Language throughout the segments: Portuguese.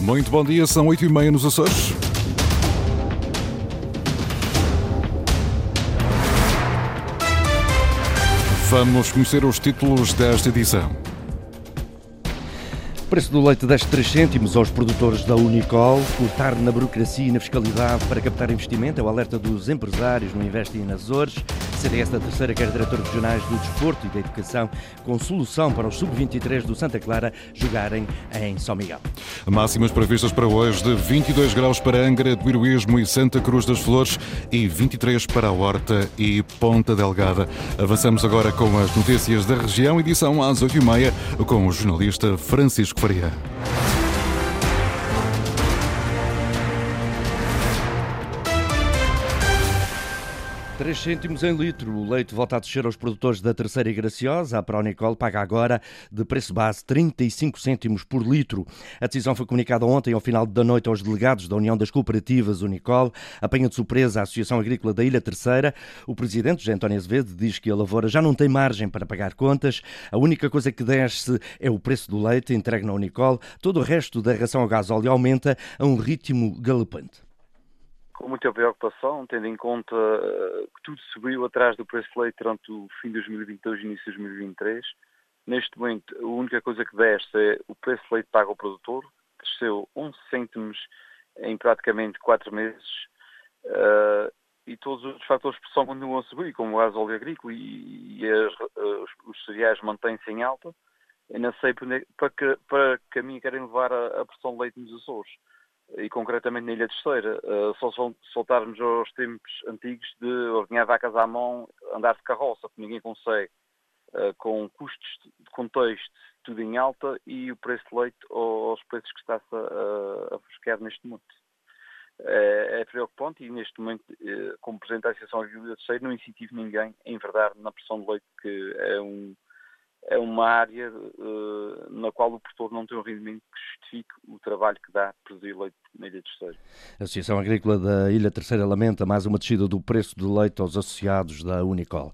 Muito bom dia, são 8 e meia nos Açores. Vamos conhecer os títulos desta edição. Preço do leite desce 3 cêntimos aos produtores da Unicol. Cortar na burocracia e na fiscalidade para captar investimento é o alerta dos empresários no Investem nas Açores. CDS da Terceira quer diretores regionais do desporto e da educação com solução para os sub-23 do Santa Clara jogarem em São Miguel. Máximas previstas para hoje de 22 graus para Angra, do Heroísmo e Santa Cruz das Flores e 23 para Horta e Ponta Delgada. Avançamos agora com as notícias da região, edição às 8h30 com o jornalista Francisco Faria. 3 cêntimos em litro. O leite volta a descer aos produtores da Terceira e Graciosa. A Pronicol paga agora de preço base 35 cêntimos por litro. A decisão foi comunicada ontem ao final da noite aos delegados da União das Cooperativas Unicol. Apanha de surpresa a Associação Agrícola da Ilha Terceira. O presidente, José António Azevedo, diz que a lavoura já não tem margem para pagar contas. A única coisa que desce é o preço do leite entregue na Unicol. Todo o resto da ração a gasóleo aumenta a um ritmo galopante com muita preocupação, tendo em conta eh, que tudo subiu atrás do preço de leite durante o fim de 2022 e início de 2023. Neste momento, a única coisa que desce é o preço de leite pago ao produtor, desceu 11 cêntimos em praticamente 4 meses, uh, e todos os fatores de pressão continuam a subir, como o gás óleo agrícola e, e as, os, os cereais mantêm-se em alta. Eu não sei para que, para que caminho querem levar a, a pressão de leite nos Açores e concretamente na Ilha Terceira, uh, só soltarmos aos tempos antigos de ordenhar vacas à mão, andar de carroça, que ninguém consegue, uh, com custos de contexto tudo em alta e o preço de leite aos preços que está-se a, a buscar neste momento. É, é, preocupante e neste momento, uh, como Presidente da Associação Agrícola Terceira, não incentivo ninguém a enverdar na pressão de leite, que é um, é uma área uh, na qual o produtor não tem um rendimento que justifique o trabalho que dá produzir leite na Ilha Terceira. A Associação Agrícola da Ilha Terceira lamenta mais uma descida do preço do leite aos associados da Unicol.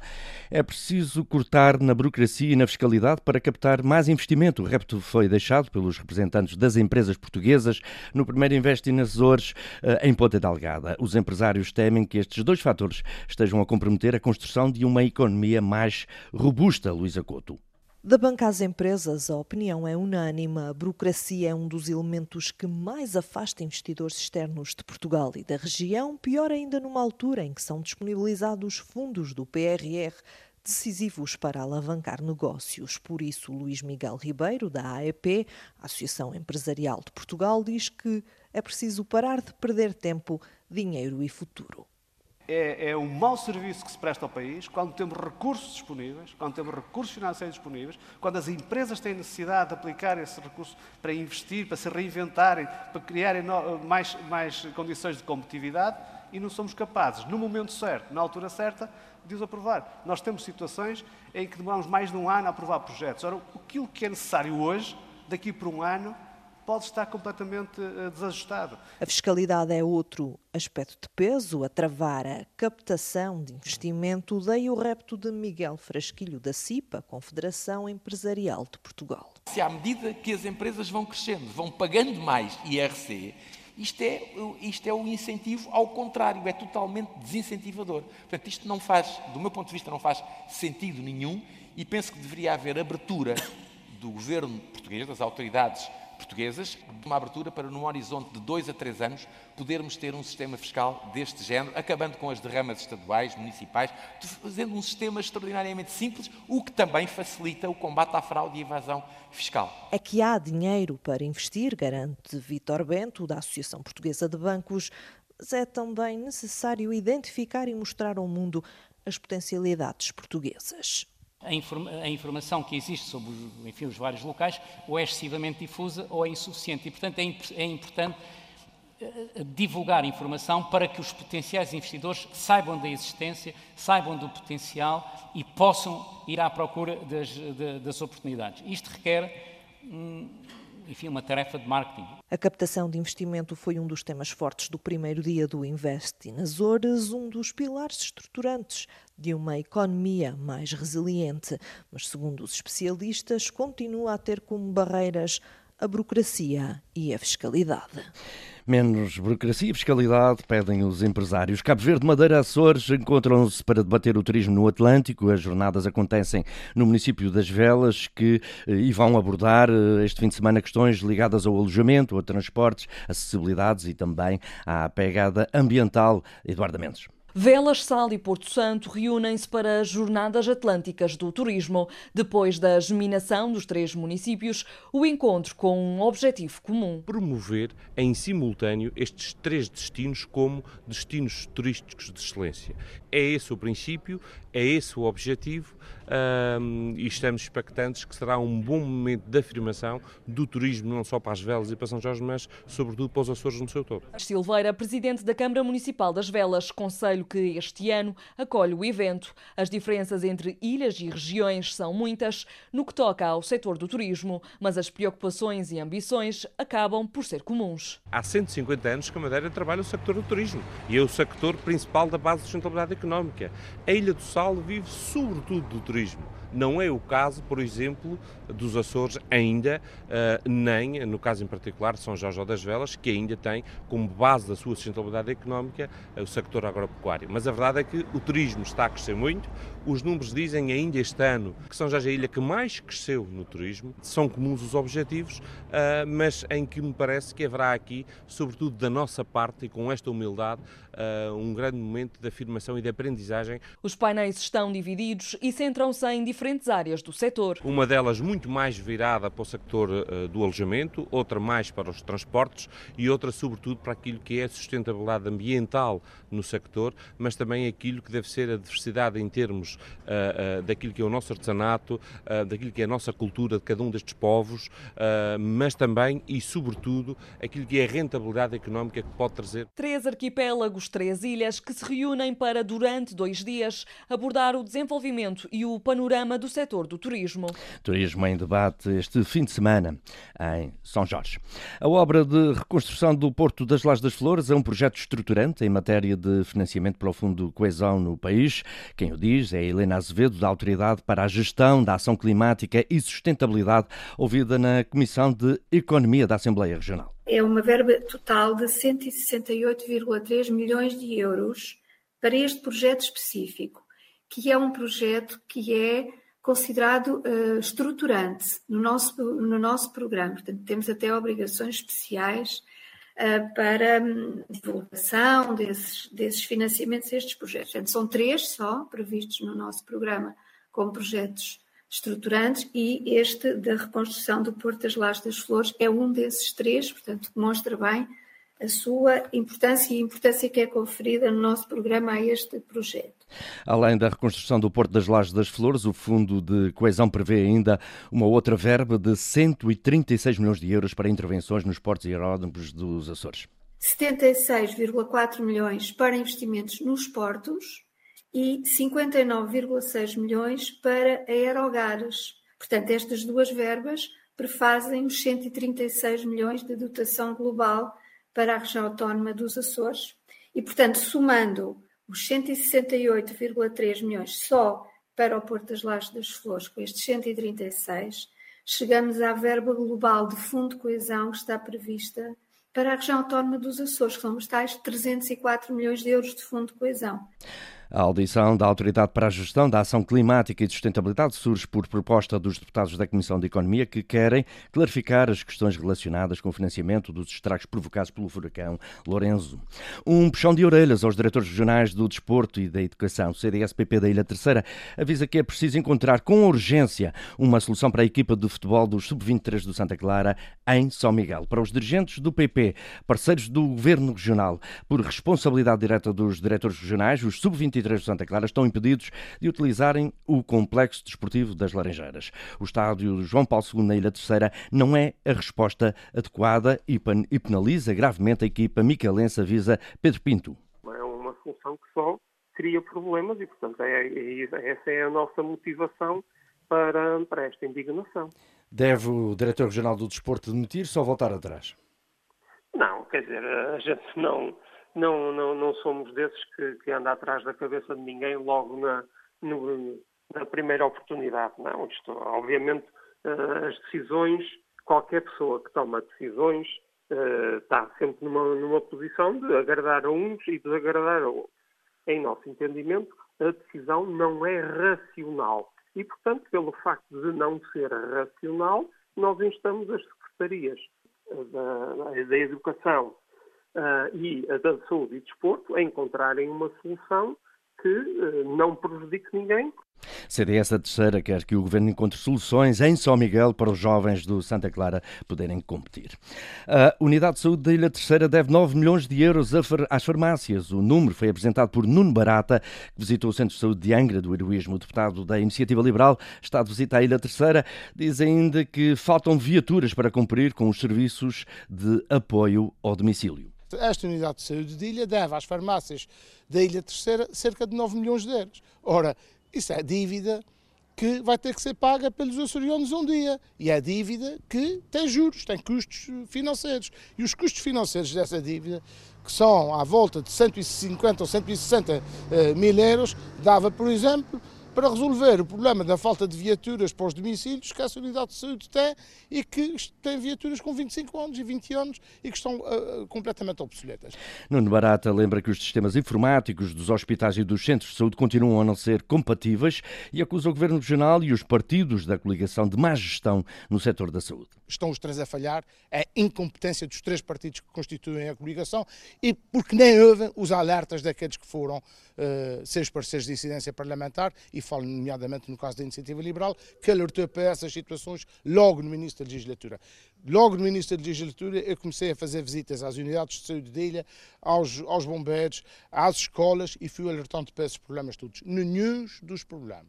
É preciso cortar na burocracia e na fiscalidade para captar mais investimento. O repto foi deixado pelos representantes das empresas portuguesas no primeiro Investe nas Açores uh, em Ponta Delgada. Os empresários temem que estes dois fatores estejam a comprometer a construção de uma economia mais robusta, Luísa Couto. Da banca às empresas, a opinião é unânime. A burocracia é um dos elementos que mais afasta investidores externos de Portugal e da região, pior ainda numa altura em que são disponibilizados fundos do PRR decisivos para alavancar negócios. Por isso, Luís Miguel Ribeiro, da AEP, Associação Empresarial de Portugal, diz que é preciso parar de perder tempo, dinheiro e futuro é, é um mau serviço que se presta ao país quando temos recursos disponíveis, quando temos recursos financeiros disponíveis, quando as empresas têm necessidade de aplicar esses recursos para investir, para se reinventarem, para criarem mais, mais condições de competitividade e não somos capazes, no momento certo, na altura certa, de os aprovar. Nós temos situações em que demoramos mais de um ano a aprovar projetos. Ora, aquilo que é necessário hoje, daqui por um ano, pode estar completamente uh, desajustado. A fiscalidade é outro aspecto de peso a travar a captação de investimento. Daí o repto de Miguel Frasquilho da CIPA, Confederação Empresarial de Portugal. Se à medida que as empresas vão crescendo, vão pagando mais IRC, isto é, isto é o incentivo ao contrário, é totalmente desincentivador. Portanto, isto não faz, do meu ponto de vista, não faz sentido nenhum e penso que deveria haver abertura do governo português, das autoridades portuguesas, uma abertura para, num horizonte de dois a três anos, podermos ter um sistema fiscal deste género, acabando com as derramas estaduais, municipais, fazendo um sistema extraordinariamente simples, o que também facilita o combate à fraude e evasão fiscal. É que há dinheiro para investir, garante Vítor Bento, da Associação Portuguesa de Bancos, mas é também necessário identificar e mostrar ao mundo as potencialidades portuguesas a, informa a, informação que existe sobre enfim, os vários locais ou é excessivamente difusa ou é insuficiente. E, portanto, é, imp é importante uh, divulgar informação para que os potenciais investidores saibam da existência, saibam do potencial e possam ir à procura das, das oportunidades. Isto requer. Enfim, uma tarefa de marketing. A captação de investimento foi um dos temas fortes do primeiro dia do Invest in Azores, um dos pilares estruturantes de uma economia mais resiliente. Mas, segundo os especialistas, continua a ter como barreiras a burocracia e a fiscalidade. Menos burocracia e fiscalidade pedem os empresários. Cabo Verde, Madeira, Açores encontram-se para debater o turismo no Atlântico. As jornadas acontecem no município das Velas que eh, e vão abordar eh, este fim de semana questões ligadas ao alojamento, a transportes, acessibilidades e também à pegada ambiental. Eduardo Mendes. Velas, Sal e Porto Santo reúnem-se para as Jornadas Atlânticas do Turismo. Depois da geminação dos três municípios, o encontro com um objetivo comum. Promover em simultâneo estes três destinos como destinos turísticos de excelência. É esse o princípio, é esse o objetivo e estamos expectantes que será um bom momento de afirmação do turismo, não só para as Velas e para São Jorge, mas sobretudo para os Açores no seu todo. Silveira, presidente da Câmara Municipal das Velas, conselho que este ano acolhe o evento. As diferenças entre ilhas e regiões são muitas no que toca ao setor do turismo, mas as preocupações e ambições acabam por ser comuns. Há 150 anos que a Madeira trabalha o sector do turismo e é o sector principal da base de sustentabilidade económica. A Ilha do Sal vive sobretudo do turismo. Não é o caso, por exemplo, dos Açores ainda, uh, nem, no caso em particular, São Jorge das Velas, que ainda tem como base da sua sustentabilidade económica uh, o sector agropecuário. Mas a verdade é que o turismo está a crescer muito. Os números dizem ainda este ano que São Jorge é a ilha que mais cresceu no turismo. São comuns os objetivos, uh, mas em que me parece que haverá aqui, sobretudo da nossa parte e com esta humildade, um grande momento de afirmação e de aprendizagem. Os painéis estão divididos e centram-se em diferentes áreas do setor. Uma delas muito mais virada para o sector uh, do alojamento, outra mais para os transportes e outra, sobretudo, para aquilo que é a sustentabilidade ambiental no sector, mas também aquilo que deve ser a diversidade em termos uh, uh, daquilo que é o nosso artesanato, daquilo que é a nossa cultura de cada um destes povos, mas também e, sobretudo, aquilo que é a rentabilidade económica que pode trazer. Três arquipélagos, três ilhas que se reúnem para, durante dois dias, abordar o desenvolvimento e o panorama do setor do turismo. Turismo em debate este fim de semana em São Jorge. A obra de reconstrução do Porto das Lajes das Flores é um projeto estruturante em matéria de financiamento para o Fundo Coesão no país. Quem o diz é Helena Azevedo, da Autoridade para a Gestão da Ação Climática e Sustentabilidade, ouvida na Comissão de Economia da Assembleia Regional. É uma verba total de 168,3 milhões de euros para este projeto específico, que é um projeto que é considerado uh, estruturante no nosso, no nosso programa. Portanto, temos até obrigações especiais uh, para um, divulgação desses, desses financiamentos a estes projetos. Portanto, são três só previstos no nosso programa como projetos estruturantes e este da reconstrução do Porto das Lajes das Flores é um desses três, portanto, demonstra bem a sua importância e a importância que é conferida no nosso programa a este projeto. Além da reconstrução do Porto das Lajes das Flores, o Fundo de Coesão prevê ainda uma outra verba de 136 milhões de euros para intervenções nos portos e aeródromos dos Açores. 76,4 milhões para investimentos nos portos e 59,6 milhões para aerogares. Portanto, estas duas verbas prefazem os 136 milhões de dotação global para a região autónoma dos Açores e, portanto, somando os 168,3 milhões só para o Porto das Lajes das Flores, com estes 136, chegamos à verba global de fundo de coesão que está prevista para a região autónoma dos Açores, que são os tais 304 milhões de euros de fundo de coesão. A audição da Autoridade para a Gestão da Ação Climática e de Sustentabilidade surge por proposta dos deputados da Comissão de Economia que querem clarificar as questões relacionadas com o financiamento dos estragos provocados pelo furacão Lorenzo. Um puxão de orelhas aos diretores regionais do Desporto e da Educação. O CDSPP da Ilha Terceira avisa que é preciso encontrar com urgência uma solução para a equipa de futebol dos Sub-23 do Santa Clara em São Miguel. Para os dirigentes do PP, parceiros do Governo Regional, por responsabilidade direta dos diretores regionais, os Sub-23 23 de Santa Clara estão impedidos de utilizarem o complexo desportivo das Laranjeiras. O estádio João Paulo II na Ilha Terceira não é a resposta adequada e penaliza gravemente a equipa micalense, avisa Pedro Pinto. É uma solução que só cria problemas e, portanto, é, é, essa é a nossa motivação para, para esta indignação. Deve o Diretor Regional do Desporto demitir-se ou voltar atrás? Não, quer dizer, a gente não, não, não, não somos desses que, que anda atrás da cabeça de ninguém logo na, no, na primeira oportunidade. Não, isto, obviamente, eh, as decisões, qualquer pessoa que toma decisões uh, está sempre numa, numa posição de agradar a uns e desagradar a outros. Em nosso entendimento, a decisão não é racional. E, portanto, pelo facto de não ser racional, nós instamos as secretarias da, da Educação uh, e a da Saúde e Desporto a encontrarem uma solução que uh, não prejudique ninguém, CDS da Terceira quer que o Governo encontre soluções em São Miguel para os jovens do Santa Clara poderem competir. A Unidade de Saúde da Ilha Terceira deve 9 milhões de euros às farmácias. O número foi apresentado por Nuno Barata, que visitou o Centro de Saúde de Angra do Heroísmo. Deputado da Iniciativa Liberal está de visita à Ilha Terceira. Diz ainda que faltam viaturas para cumprir com os serviços de apoio ao domicílio. Esta unidade de saúde de ilha deve às farmácias da Ilha Terceira cerca de 9 milhões de euros. Ora, isso é dívida que vai ter que ser paga pelos açorianos um dia. E é dívida que tem juros, tem custos financeiros. E os custos financeiros dessa dívida, que são à volta de 150 ou 160 eh, mil euros, dava, por exemplo, para resolver o problema da falta de viaturas para os domicílios que essa unidade de saúde tem e que tem viaturas com 25 anos e 20 anos e que estão uh, completamente obsoletas. Nuno Barata lembra que os sistemas informáticos dos hospitais e dos centros de saúde continuam a não ser compatíveis e acusa o Governo Regional e os partidos da coligação de má gestão no setor da saúde. Estão os três a falhar, é incompetência dos três partidos que constituem a coligação e porque nem ouvem os alertas daqueles que foram uh, seus parceiros de incidência parlamentar e falo nomeadamente no caso da Iniciativa Liberal, que alertou para essas situações logo no início da legislatura. Logo no início da legislatura eu comecei a fazer visitas às unidades de saúde de ilha, aos, aos bombeiros, às escolas e fui alertando para esses problemas todos. Nenhum dos problemas,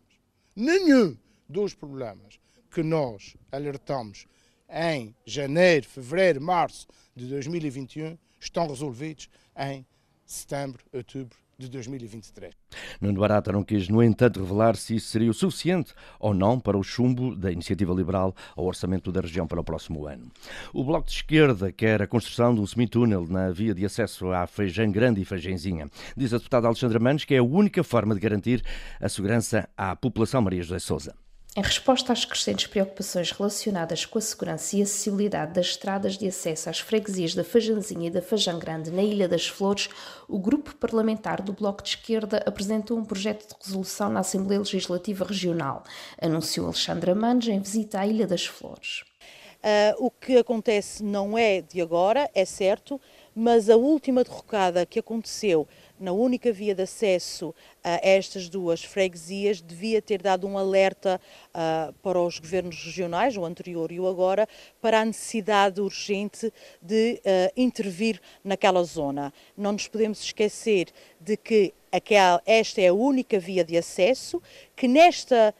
nenhum dos problemas que nós alertamos em janeiro, fevereiro, março de 2021 estão resolvidos em setembro, outubro de 2023. Nuno Barata não quis, no entanto, revelar se isso seria o suficiente ou não para o chumbo da Iniciativa Liberal ao orçamento da região para o próximo ano. O Bloco de Esquerda quer a construção de um semitúnel na via de acesso à Feijão Grande e Feijãozinha. Diz a deputada Alexandra Manos que é a única forma de garantir a segurança à população Maria José Souza. Em resposta às crescentes preocupações relacionadas com a segurança e acessibilidade das estradas de acesso às freguesias da Fajanzinha e da Fajã Grande na Ilha das Flores, o grupo parlamentar do Bloco de Esquerda apresentou um projeto de resolução na Assembleia Legislativa Regional, anunciou Alexandra Mandes em visita à Ilha das Flores. Uh, o que acontece não é de agora, é certo, mas a última derrocada que aconteceu na única via de acesso a estas duas freguesias, devia ter dado um alerta uh, para os governos regionais, o anterior e o agora, para a necessidade urgente de uh, intervir naquela zona. Não nos podemos esquecer de que aquela, esta é a única via de acesso, que nesta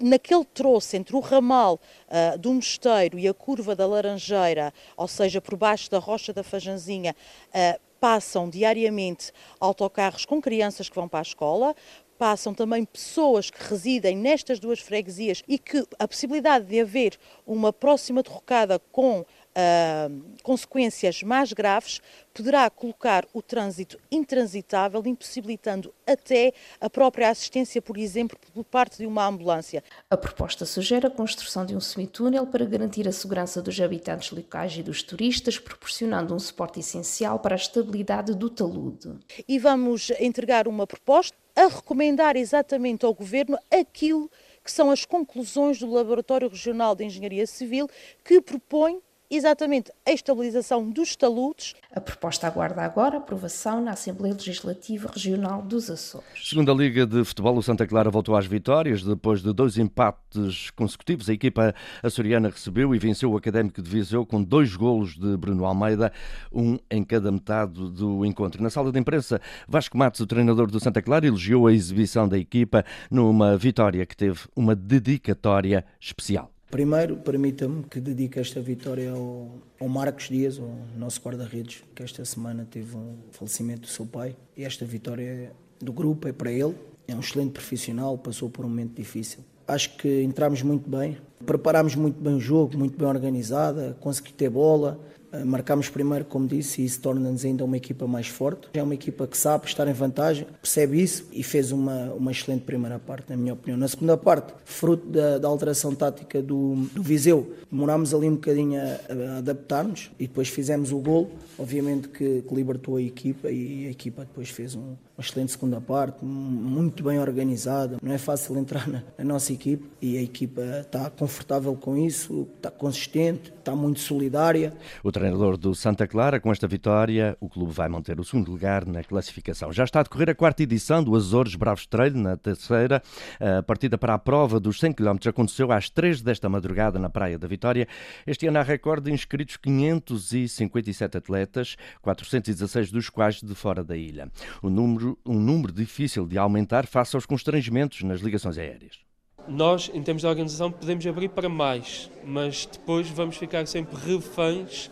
naquele troço entre o ramal uh, do Mosteiro e a curva da Laranjeira, ou seja, por baixo da Rocha da Fajanzinha, uh, passam diariamente autocarros com crianças que vão para a escola, passam também pessoas que residem nestas duas freguesias e que a possibilidade de haver uma próxima derrocada com uh, consequências mais graves, poderá colocar o trânsito intransitável, impossibilitando até a própria assistência, por exemplo, por parte de uma ambulância. A proposta sugere a construção de um semitúnel para garantir a segurança dos habitantes locais e dos turistas, proporcionando um suporte essencial para a estabilidade do talude. E vamos entregar uma proposta a recomendar exatamente ao Governo aquilo que são as conclusões do Laboratório Regional de Engenharia Civil, que propõe exatamente a estabilização dos taludes. A proposta aguarda agora aprovação na Assembleia Legislativa Regional dos Açores. Segundo a Liga de Futebol, o Santa Clara voltou às vitórias. Depois de dois empates consecutivos, a equipa açoriana recebeu e venceu o Académico de Viseu com dois golos de Bruno Almeida, um em cada metade do encontro. Na sala de imprensa, Vasco Matos, o treinador do Santa Clara, elogiou a exibição da equipa numa vitória que teve uma dedicatória especial. Primeiro, permita-me que dedique esta vitória ao, ao Marcos Dias, o nosso guarda-redes, que esta semana teve um falecimento do seu pai. E esta vitória do grupo é para ele. É um excelente profissional, passou por um momento difícil. Acho que entramos muito bem, preparámos muito bem o jogo, muito bem organizada, consegui ter bola, marcámos primeiro, como disse, e isso torna-nos ainda uma equipa mais forte. É uma equipa que sabe estar em vantagem, percebe isso e fez uma, uma excelente primeira parte, na minha opinião. Na segunda parte, fruto da, da alteração tática do, do Viseu, demorámos ali um bocadinho a, a adaptar-nos e depois fizemos o gol, obviamente que, que, libertou a equipa e a equipa depois fez um, uma excelente segunda parte, muito bem organizada. Não é fácil entrar na, na nossa equipe e a equipa está confortável com isso, está consistente, está muito solidária. O treinador do Santa Clara, com esta vitória, o clube vai manter o segundo lugar na classificação. Já está a decorrer a quarta edição do Azores Bravos Trail, na terceira. A partida para a prova dos 100 km aconteceu às 3 desta madrugada na Praia da Vitória. Este ano há recorde de inscritos 557 atletas, 416 dos quais de fora da ilha. Um número, um número difícil de aumentar face aos constrangimentos nas ligações aéreas. Nós, em termos de organização, podemos abrir para mais, mas depois vamos ficar sempre reféns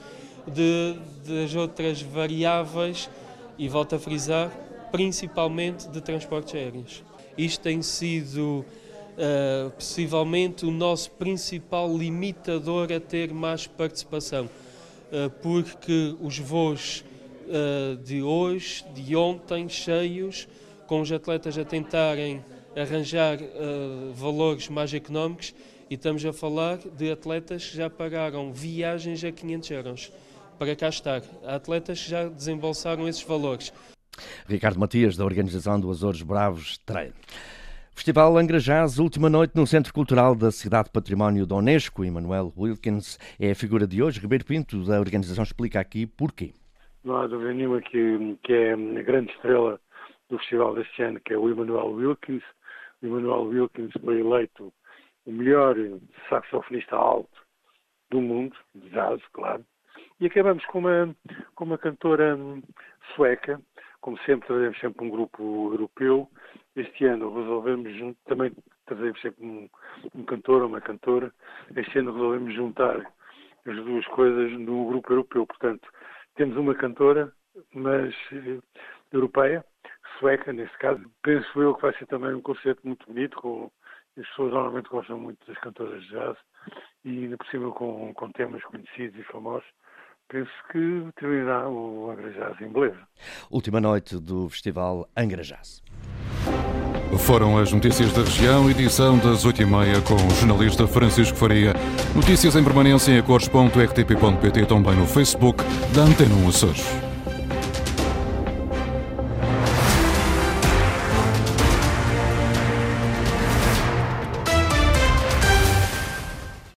de, das outras variáveis e, volto a frisar, principalmente de transportes aéreos. Isto tem sido uh, possivelmente o nosso principal limitador a ter mais participação, uh, porque os voos uh, de hoje, de ontem, cheios, com os atletas a tentarem arranjar valores mais económicos, e estamos a falar de atletas que já pagaram viagens a 500 euros para cá estar. Há atletas que já desembolsaram esses valores. Ricardo Matias, da organização do Azores Bravos Trail. Festival Angra Jazz, última noite no Centro Cultural da Cidade Património da Unesco. Emmanuel Wilkins é a figura de hoje. Ribeiro Pinto, da organização, explica aqui porquê. Não há dúvida nenhuma que, que é a grande estrela do festival deste ano, que é o Emmanuel Wilkins. Emmanuel Wilkins foi eleito o melhor saxofonista alto do mundo, de jazz, claro. E acabamos com uma, com uma cantora sueca, como sempre trazemos sempre um grupo europeu. Este ano resolvemos também trazemos sempre um, um cantor ou uma cantora. Este ano resolvemos juntar as duas coisas no grupo europeu. Portanto, temos uma cantora, mas eh, europeia, sueca nesse caso. Penso eu que vai ser também um concerto muito bonito, com as pessoas normalmente gostam muito das cantoras de jazz e ainda por cima com, com temas conhecidos e famosos penso que terminará o Angra Jazz em beleza. Última noite do Festival Angra Jazz. Foram as notícias da região, edição das 8h30 com o jornalista Francisco Faria. Notícias em permanência em acores.rtp.pt, também no Facebook da Antena 1 Açores.